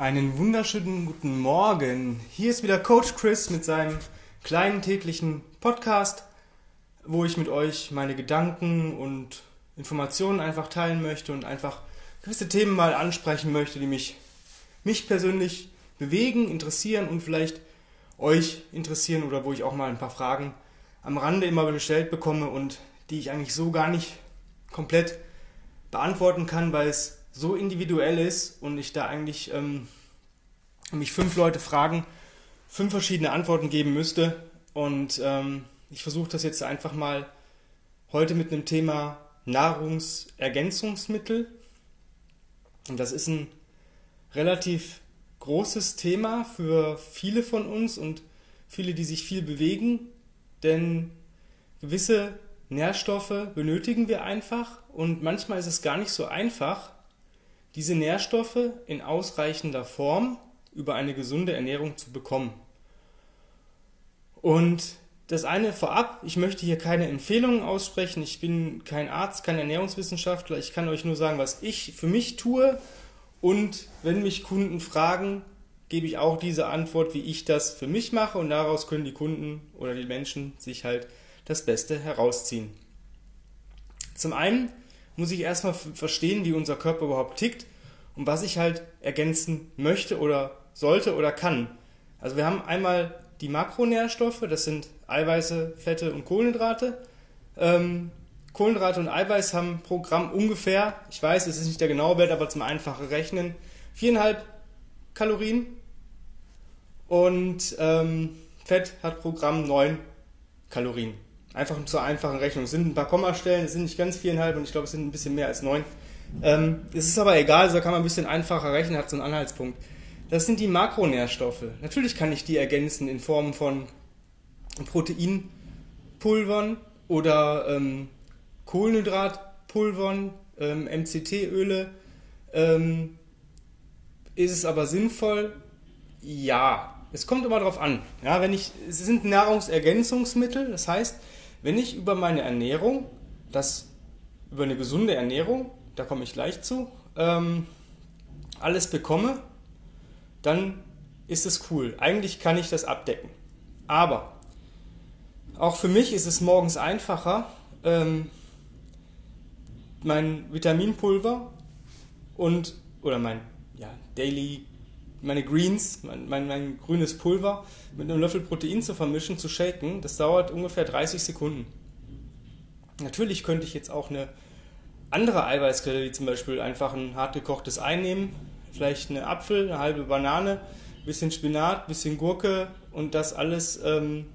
Einen wunderschönen guten Morgen. Hier ist wieder Coach Chris mit seinem kleinen täglichen Podcast, wo ich mit euch meine Gedanken und Informationen einfach teilen möchte und einfach gewisse Themen mal ansprechen möchte, die mich, mich persönlich bewegen, interessieren und vielleicht euch interessieren oder wo ich auch mal ein paar Fragen am Rande immer gestellt bekomme und die ich eigentlich so gar nicht komplett beantworten kann, weil es so individuell ist und ich da eigentlich ähm, mich fünf Leute fragen, fünf verschiedene Antworten geben müsste. Und ähm, ich versuche das jetzt einfach mal heute mit einem Thema Nahrungsergänzungsmittel. Und das ist ein relativ großes Thema für viele von uns und viele, die sich viel bewegen, denn gewisse Nährstoffe benötigen wir einfach und manchmal ist es gar nicht so einfach, diese Nährstoffe in ausreichender Form über eine gesunde Ernährung zu bekommen. Und das eine vorab, ich möchte hier keine Empfehlungen aussprechen, ich bin kein Arzt, kein Ernährungswissenschaftler, ich kann euch nur sagen, was ich für mich tue und wenn mich Kunden fragen, gebe ich auch diese Antwort, wie ich das für mich mache und daraus können die Kunden oder die Menschen sich halt das Beste herausziehen. Zum einen muss ich erstmal verstehen, wie unser Körper überhaupt tickt und was ich halt ergänzen möchte oder sollte oder kann. Also wir haben einmal die Makronährstoffe, das sind Eiweiße, Fette und Kohlenhydrate. Ähm, Kohlenhydrate und Eiweiß haben pro Gramm ungefähr, ich weiß, es ist nicht der genaue Wert, aber zum einfachen Rechnen, 4,5 Kalorien. Und ähm, Fett hat pro Gramm 9 Kalorien. Einfach zur einfachen Rechnung. Es sind ein paar Kommastellen, es sind nicht ganz 4,5 und ich glaube, es sind ein bisschen mehr als 9. Ähm, es ist aber egal, so kann man ein bisschen einfacher rechnen, hat so einen Anhaltspunkt. Das sind die Makronährstoffe. Natürlich kann ich die ergänzen in Form von Proteinpulvern oder ähm, Kohlenhydratpulvern, ähm, MCT-Öle. Ähm, ist es aber sinnvoll? Ja. Es kommt immer darauf an. Ja, wenn ich, es sind Nahrungsergänzungsmittel, das heißt, wenn ich über meine Ernährung, das über eine gesunde Ernährung, da komme ich gleich zu, ähm, alles bekomme, dann ist es cool. Eigentlich kann ich das abdecken. Aber auch für mich ist es morgens einfacher, ähm, mein Vitaminpulver und oder mein ja, Daily, meine Greens, mein, mein, mein grünes Pulver mit einem Löffel Protein zu vermischen, zu shaken. Das dauert ungefähr 30 Sekunden. Natürlich könnte ich jetzt auch eine andere Eiweißquelle, wie zum Beispiel einfach ein hart gekochtes Ei nehmen, vielleicht eine Apfel, eine halbe Banane, ein bisschen Spinat, ein bisschen Gurke und das alles ähm,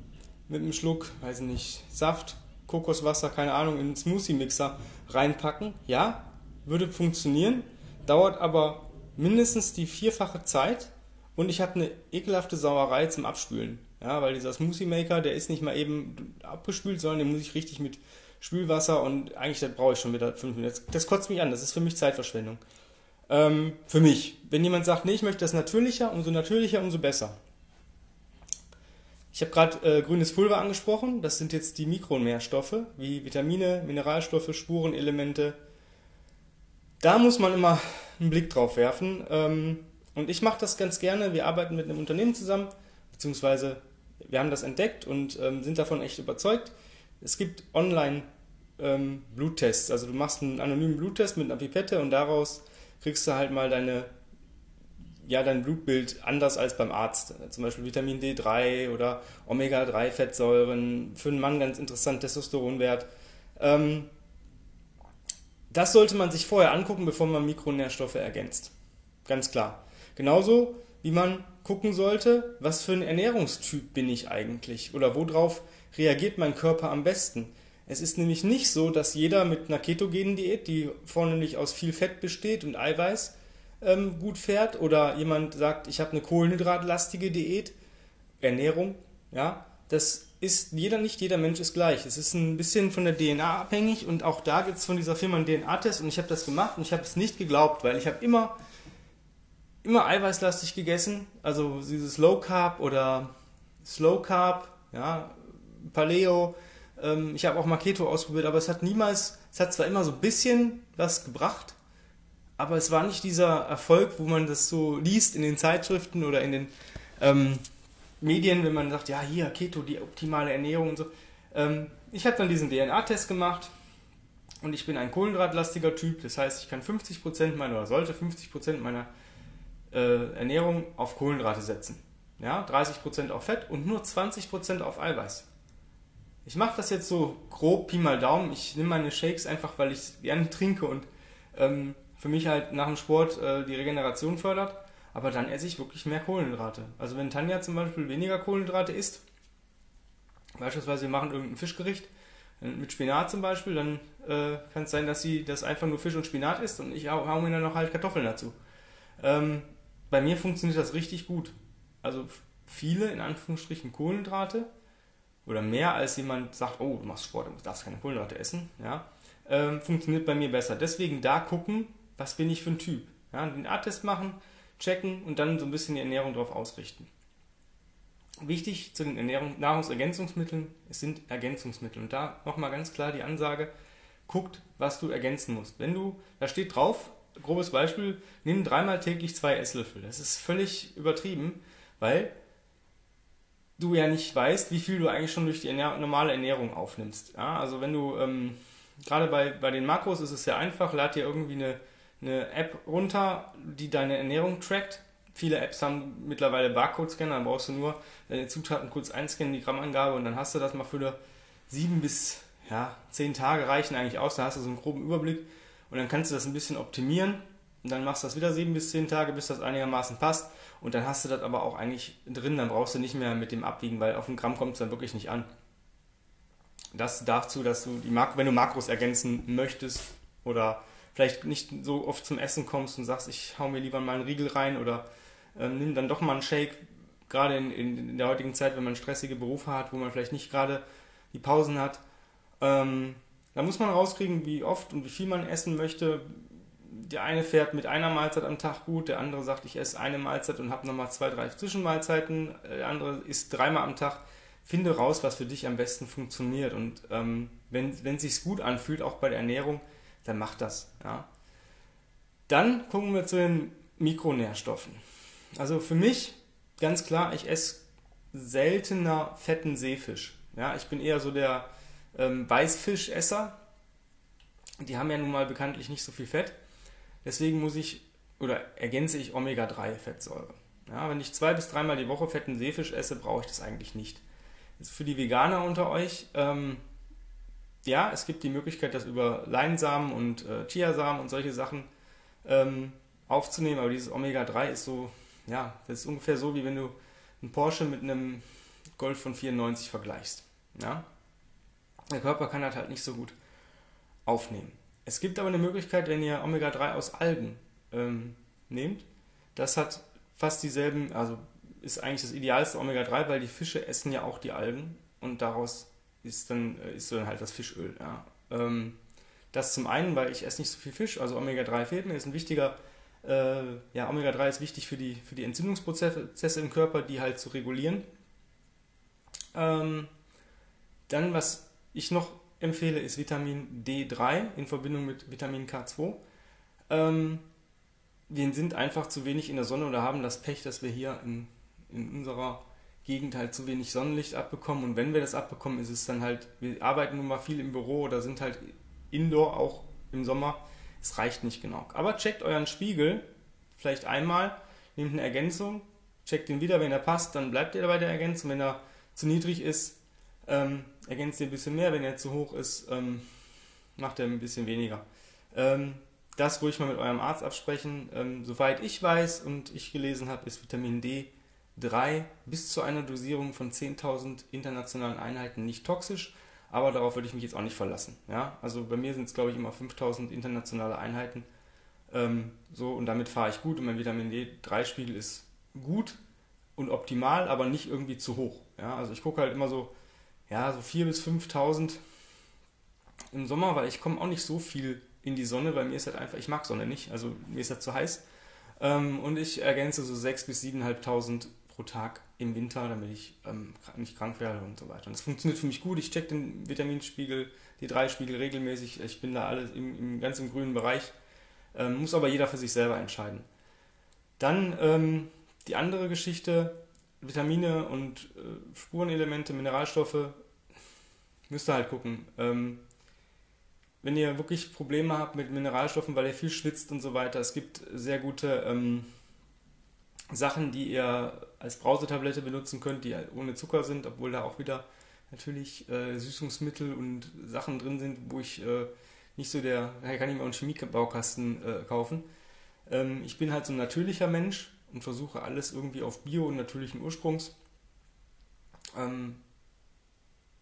mit einem Schluck, weiß nicht, Saft, Kokoswasser, keine Ahnung, in einen Smoothie-Mixer reinpacken. Ja, würde funktionieren, dauert aber mindestens die vierfache Zeit und ich habe eine ekelhafte Sauerei zum Abspülen. Ja, weil dieser Smoothie Maker, der ist nicht mal eben abgespült, sondern den muss ich richtig mit Spülwasser und eigentlich brauche ich schon wieder fünf Minuten. Das, das kotzt mich an, das ist für mich Zeitverschwendung. Ähm, für mich. Wenn jemand sagt, nee, ich möchte das natürlicher, umso natürlicher, umso besser. Ich habe gerade äh, grünes Pulver angesprochen. Das sind jetzt die Mikronährstoffe, wie Vitamine, Mineralstoffe, Spurenelemente. Da muss man immer einen Blick drauf werfen. Ähm, und ich mache das ganz gerne. Wir arbeiten mit einem Unternehmen zusammen, beziehungsweise wir haben das entdeckt und ähm, sind davon echt überzeugt. Es gibt online ähm, Bluttests. Also du machst einen anonymen Bluttest mit einer Pipette und daraus kriegst du halt mal deine, ja, dein Blutbild anders als beim Arzt. Zum Beispiel Vitamin D3 oder Omega-3-Fettsäuren. Für einen Mann ganz interessant, Testosteronwert. Ähm, das sollte man sich vorher angucken, bevor man Mikronährstoffe ergänzt. Ganz klar. Genauso wie man gucken sollte, was für ein Ernährungstyp bin ich eigentlich oder worauf reagiert mein Körper am besten. Es ist nämlich nicht so, dass jeder mit einer ketogenen Diät, die vornehmlich aus viel Fett besteht und Eiweiß, ähm, gut fährt. Oder jemand sagt, ich habe eine kohlenhydratlastige Diät, Ernährung, ja, das ist jeder, nicht jeder Mensch ist gleich. Es ist ein bisschen von der DNA abhängig und auch da gibt es von dieser Firma einen DNA-Test und ich habe das gemacht und ich habe es nicht geglaubt, weil ich habe immer, immer eiweißlastig gegessen, also dieses Low Carb oder Slow Carb, ja, Paleo, ähm, ich habe auch mal Keto ausprobiert, aber es hat niemals, es hat zwar immer so ein bisschen was gebracht, aber es war nicht dieser Erfolg, wo man das so liest in den Zeitschriften oder in den ähm, Medien, wenn man sagt, ja, hier, Keto, die optimale Ernährung und so. Ähm, ich habe dann diesen DNA-Test gemacht und ich bin ein kohlenhydratlastiger Typ, das heißt, ich kann 50% meiner, oder sollte 50% meiner äh, Ernährung auf Kohlenhydrate setzen. Ja, 30% auf Fett und nur 20% auf Eiweiß. Ich mache das jetzt so grob, Pi mal Daumen. Ich nehme meine Shakes einfach, weil ich gerne trinke und ähm, für mich halt nach dem Sport äh, die Regeneration fördert. Aber dann esse ich wirklich mehr Kohlenhydrate. Also wenn Tanja zum Beispiel weniger Kohlenhydrate isst, beispielsweise wir machen irgendein Fischgericht äh, mit Spinat zum Beispiel, dann äh, kann es sein, dass sie das einfach nur Fisch und Spinat isst und ich hau, mir dann noch halt Kartoffeln dazu. Ähm, bei mir funktioniert das richtig gut. Also viele in Anführungsstrichen Kohlenhydrate oder mehr als jemand sagt, oh, du machst Sport, du darfst keine Kohlenhydrate essen, ja, ähm, funktioniert bei mir besser. Deswegen da gucken, was bin ich für ein Typ. Ja, den Art-Test machen, checken und dann so ein bisschen die Ernährung darauf ausrichten. Wichtig zu den Ernährung, Nahrungsergänzungsmitteln, es sind Ergänzungsmittel. Und da nochmal ganz klar die Ansage, guckt, was du ergänzen musst. Wenn du, da steht drauf, grobes Beispiel, nimm dreimal täglich zwei Esslöffel. Das ist völlig übertrieben, weil du ja nicht weißt, wie viel du eigentlich schon durch die Ernähr normale Ernährung aufnimmst. Ja, also wenn du, ähm, gerade bei, bei den Makros ist es sehr einfach, lad dir irgendwie eine, eine App runter, die deine Ernährung trackt. Viele Apps haben mittlerweile Barcode-Scanner, dann brauchst du nur deine Zutaten kurz einscannen, die Grammangabe und dann hast du das mal für sieben bis ja, zehn Tage reichen eigentlich aus, da hast du so einen groben Überblick. Und dann kannst du das ein bisschen optimieren. Und dann machst du das wieder sieben bis zehn Tage, bis das einigermaßen passt. Und dann hast du das aber auch eigentlich drin, dann brauchst du nicht mehr mit dem abwiegen, weil auf ein Gramm kommt es dann wirklich nicht an. Das dazu, dass du die Mak wenn du Makros ergänzen möchtest oder vielleicht nicht so oft zum Essen kommst und sagst, ich hau mir lieber mal einen Riegel rein oder ähm, nimm dann doch mal einen Shake, gerade in, in, in, der heutigen Zeit, wenn man stressige Berufe hat, wo man vielleicht nicht gerade die Pausen hat. Ähm, da muss man rauskriegen, wie oft und wie viel man essen möchte. Der eine fährt mit einer Mahlzeit am Tag gut, der andere sagt, ich esse eine Mahlzeit und habe nochmal zwei, drei Zwischenmahlzeiten. Der andere isst dreimal am Tag. Finde raus, was für dich am besten funktioniert. Und ähm, wenn es sich gut anfühlt, auch bei der Ernährung, dann macht das. Ja. Dann gucken wir zu den Mikronährstoffen. Also für mich ganz klar, ich esse seltener fetten Seefisch. Ja, ich bin eher so der ähm, Weißfischesser. Die haben ja nun mal bekanntlich nicht so viel Fett. Deswegen muss ich oder ergänze ich Omega-3-Fettsäure. Ja, wenn ich zwei bis dreimal die Woche fetten Seefisch esse, brauche ich das eigentlich nicht. Jetzt für die Veganer unter euch, ähm, ja, es gibt die Möglichkeit, das über Leinsamen und äh, Chiasamen und solche Sachen ähm, aufzunehmen, aber dieses Omega-3 ist so, ja, das ist ungefähr so, wie wenn du einen Porsche mit einem Golf von 94 vergleichst. Ja? Der Körper kann das halt nicht so gut aufnehmen. Es gibt aber eine Möglichkeit, wenn ihr Omega-3 aus Algen ähm, nehmt. Das hat fast dieselben, also ist eigentlich das idealste Omega-3, weil die Fische essen ja auch die Algen und daraus ist dann, äh, ist dann halt das Fischöl. Ja. Ähm, das zum einen, weil ich esse nicht so viel Fisch, also Omega-3 fehlt mir, ist ein wichtiger, äh, ja, Omega-3 ist wichtig für die, für die Entzündungsprozesse im Körper, die halt zu regulieren. Ähm, dann, was ich noch empfehle, ist Vitamin D3 in Verbindung mit Vitamin K2. Ähm, wir sind einfach zu wenig in der Sonne oder haben das Pech, dass wir hier in, in unserer Gegend halt zu wenig Sonnenlicht abbekommen. Und wenn wir das abbekommen, ist es dann halt, wir arbeiten nun mal viel im Büro oder sind halt indoor auch im Sommer. Es reicht nicht genug. Aber checkt euren Spiegel vielleicht einmal, nehmt eine Ergänzung, checkt ihn wieder, wenn er passt, dann bleibt ihr bei der Ergänzung. Wenn er zu niedrig ist, ähm, ergänzt ihr ein bisschen mehr. Wenn er zu hoch ist, ähm, macht er ein bisschen weniger. Ähm, das ruhig mal mit eurem Arzt absprechen. Ähm, soweit ich weiß und ich gelesen habe, ist Vitamin D 3 bis zu einer Dosierung von 10.000 internationalen Einheiten nicht toxisch, aber darauf würde ich mich jetzt auch nicht verlassen. Ja? Also bei mir sind es, glaube ich, immer 5.000 internationale Einheiten. Ähm, so und damit fahre ich gut und mein Vitamin D3-Spiegel ist gut und optimal, aber nicht irgendwie zu hoch. Ja? Also ich gucke halt immer so, ja, so 4.000 bis 5.000 im Sommer, weil ich komme auch nicht so viel in die Sonne, weil mir ist halt einfach, ich mag Sonne nicht, also mir ist halt zu heiß. Ähm, und ich ergänze so 6.000 bis 7.500 pro Tag im Winter, damit ich ähm, nicht krank werde und so weiter. Und das funktioniert für mich gut. Ich check den Vitaminspiegel, die drei Spiegel regelmäßig. Ich bin da alles im, im ganz im grünen Bereich. Ähm, muss aber jeder für sich selber entscheiden. Dann ähm, die andere Geschichte, Vitamine und äh, Spurenelemente, Mineralstoffe, müsst ihr halt gucken. Ähm, wenn ihr wirklich Probleme habt mit Mineralstoffen, weil ihr viel schwitzt und so weiter, es gibt sehr gute ähm, Sachen, die ihr als Brausetablette benutzen könnt, die ohne Zucker sind, obwohl da auch wieder natürlich äh, Süßungsmittel und Sachen drin sind, wo ich äh, nicht so der, da kann ich mir auch einen Chemiebaukasten äh, kaufen. Ähm, ich bin halt so ein natürlicher Mensch und versuche alles irgendwie auf Bio und natürlichen Ursprungs. Ähm,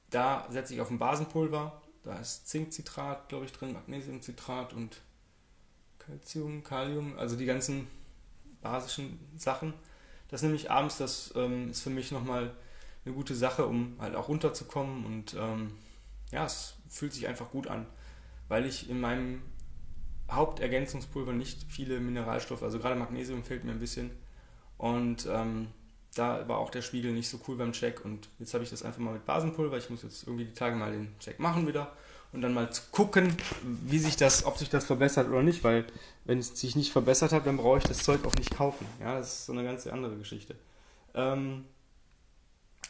da setze ich auf ein Basenpulver. Da ist Zinkcitrat, glaube ich, drin, Magnesiumcitrat und Calcium, Kalium, also die ganzen basischen Sachen. Das nehme ich abends, das ähm, ist für mich nochmal eine gute Sache, um halt auch runterzukommen und ähm, ja, es fühlt sich einfach gut an, weil ich in meinem Hauptergänzungspulver nicht viele Mineralstoffe, also gerade Magnesium fehlt mir ein bisschen und ähm, da war auch der Spiegel nicht so cool beim Check und jetzt habe ich das einfach mal mit Basenpulver. Ich muss jetzt irgendwie die Tage mal den Check machen wieder und dann mal gucken, wie sich das, ob sich das verbessert oder nicht, weil wenn es sich nicht verbessert hat, dann brauche ich das Zeug auch nicht kaufen. Ja, das ist so eine ganz andere Geschichte. Ähm,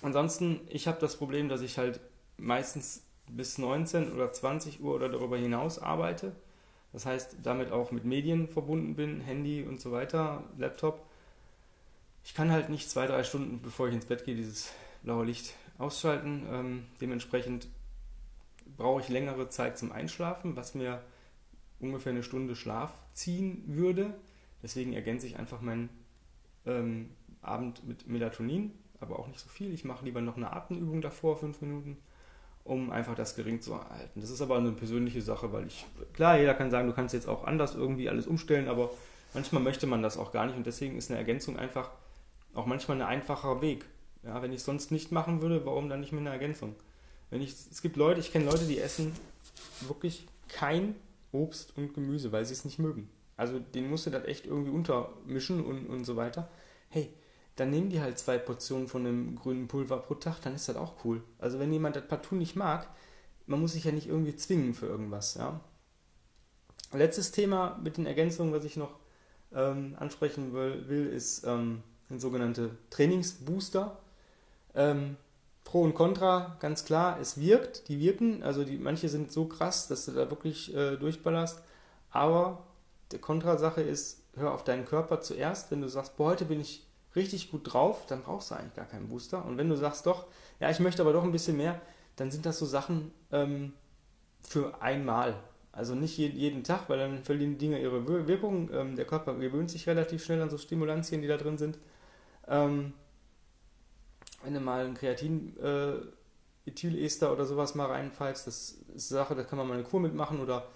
ansonsten, ich habe das Problem, dass ich halt meistens bis 19 oder 20 Uhr oder darüber hinaus arbeite. Das heißt, damit auch mit Medien verbunden bin, Handy und so weiter, Laptop ich kann halt nicht zwei, drei Stunden, bevor ich ins Bett gehe, dieses blaue Licht ausschalten. Ähm, dementsprechend brauche ich längere Zeit zum Einschlafen, was mir ungefähr eine Stunde Schlaf ziehen würde. Deswegen ergänze ich einfach meinen ähm, Abend mit Melatonin, aber auch nicht so viel. Ich mache lieber noch eine Atemübung davor, fünf Minuten, um einfach das gering zu erhalten. Das ist aber eine persönliche Sache, weil ich, klar, jeder kann sagen, du kannst jetzt auch anders irgendwie alles umstellen, aber manchmal möchte man das auch gar nicht und deswegen ist eine Ergänzung einfach auch manchmal ein einfacher Weg. Ja, wenn ich es sonst nicht machen würde, warum dann nicht mit einer Ergänzung? Wenn ich, es gibt Leute, ich kenne Leute, die essen wirklich kein Obst und Gemüse, weil sie es nicht mögen. Also den musst du das echt irgendwie untermischen und, und so weiter. Hey, dann nehmen die halt zwei Portionen von dem grünen Pulver pro Tag, dann ist das auch cool. Also wenn jemand das partout nicht mag, man muss sich ja nicht irgendwie zwingen für irgendwas, ja. Letztes Thema mit den Ergänzungen, was ich noch ähm, ansprechen will, will ist ähm, sind sogenannte Trainingsbooster. Ähm, Pro und Contra, ganz klar, es wirkt, die wirken, also die, manche sind so krass, dass du da wirklich äh, durchballerst, aber die Kontrasache ist, hör auf deinen Körper zuerst, wenn du sagst, boah, heute bin ich richtig gut drauf, dann brauchst du eigentlich gar keinen Booster. Und wenn du sagst doch, ja, ich möchte aber doch ein bisschen mehr, dann sind das so Sachen ähm, für einmal. Also nicht jeden Tag, weil dann verlieren die Dinge ihre Wirkung. Ähm, der Körper gewöhnt sich relativ schnell an so Stimulantien, die da drin sind. Wenn du mal ein Kreatin, äh, Ethylester oder sowas mal reinfallst, das ist eine Sache, da kann man mal eine Kur mitmachen oder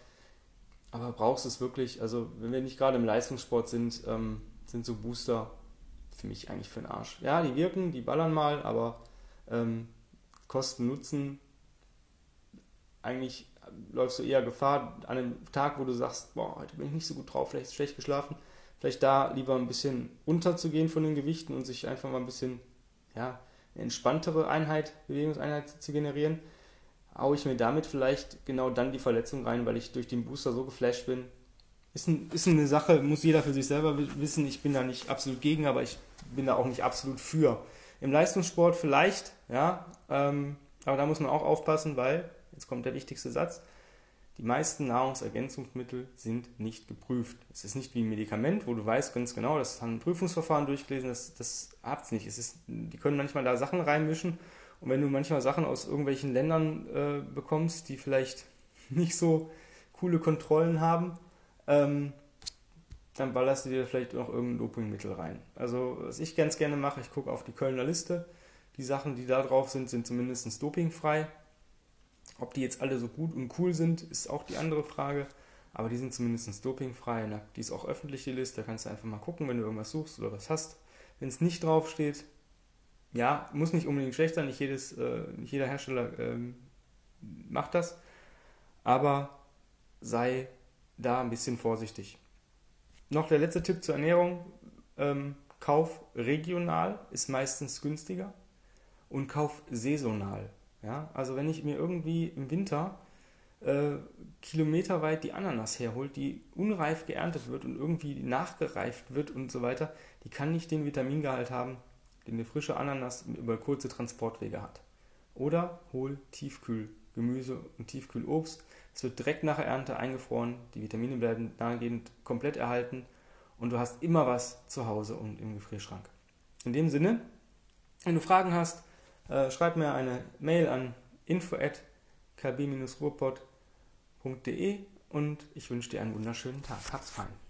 aber brauchst du es wirklich, also wenn wir nicht gerade im Leistungssport sind, ähm, sind so Booster für mich eigentlich für den Arsch. Ja, die wirken, die ballern mal, aber ähm, Kosten, Nutzen, eigentlich läufst du eher Gefahr an einem Tag, wo du sagst, boah, heute bin ich nicht so gut drauf, vielleicht schlecht geschlafen, vielleicht da lieber ein bisschen unterzugehen von den Gewichten und sich einfach mal ein bisschen, ja, entspanntere Einheit, Bewegungseinheit zu generieren, haue ich mir damit vielleicht genau dann die Verletzung rein, weil ich durch den Booster so geflasht bin. Ist, ein, ist eine Sache, muss jeder für sich selber wissen. Ich bin da nicht absolut gegen, aber ich bin da auch nicht absolut für. Im Leistungssport vielleicht, ja, ähm, aber da muss man auch aufpassen, weil, jetzt kommt der wichtigste Satz, die meisten Nahrungsergänzungsmittel sind nicht geprüft. Es ist nicht wie ein Medikament, wo du weißt ganz genau, das haben ein Prüfungsverfahren durchgelesen, das, das es nicht. Es ist, die können manchmal da Sachen reinmischen und wenn du manchmal Sachen aus irgendwelchen Ländern äh, bekommst, die vielleicht nicht so coole Kontrollen haben, ähm, dann ballerst du dir vielleicht noch irgendein Dopingmittel rein. Also was ich ganz gerne mache, ich gucke auf die Kölner Liste. Die Sachen, die da drauf sind, sind zumindest dopingfrei. Ob die jetzt alle so gut und cool sind, ist auch die andere Frage. Aber die sind zumindest dopingfrei. Die ist auch öffentlich, die Liste. Da kannst du einfach mal gucken, wenn du irgendwas suchst oder was hast. Wenn es nicht draufsteht, ja, muss nicht unbedingt schlecht sein. Nicht, jedes, äh, nicht jeder Hersteller ähm, macht das. Aber sei da ein bisschen vorsichtig. Noch der letzte Tipp zur Ernährung. Ähm, kauf regional, ist meistens günstiger. Und kauf saisonal. Ja, also wenn ich mir irgendwie im Winter äh, kilometerweit die Ananas herholt, die unreif geerntet wird und irgendwie nachgereift wird und so weiter, die kann nicht den Vitamingehalt haben, den eine frische Ananas über kurze Transportwege hat. Oder hol Tiefkühlgemüse und Tiefkühlobst. Es wird direkt nach Ernte eingefroren, die Vitamine bleiben dahingehend komplett erhalten und du hast immer was zu Hause und im Gefrierschrank. In dem Sinne, wenn du Fragen hast, äh, schreib mir eine Mail an info@kb-ruhrpott.de und ich wünsche dir einen wunderschönen Tag. Hab's fein.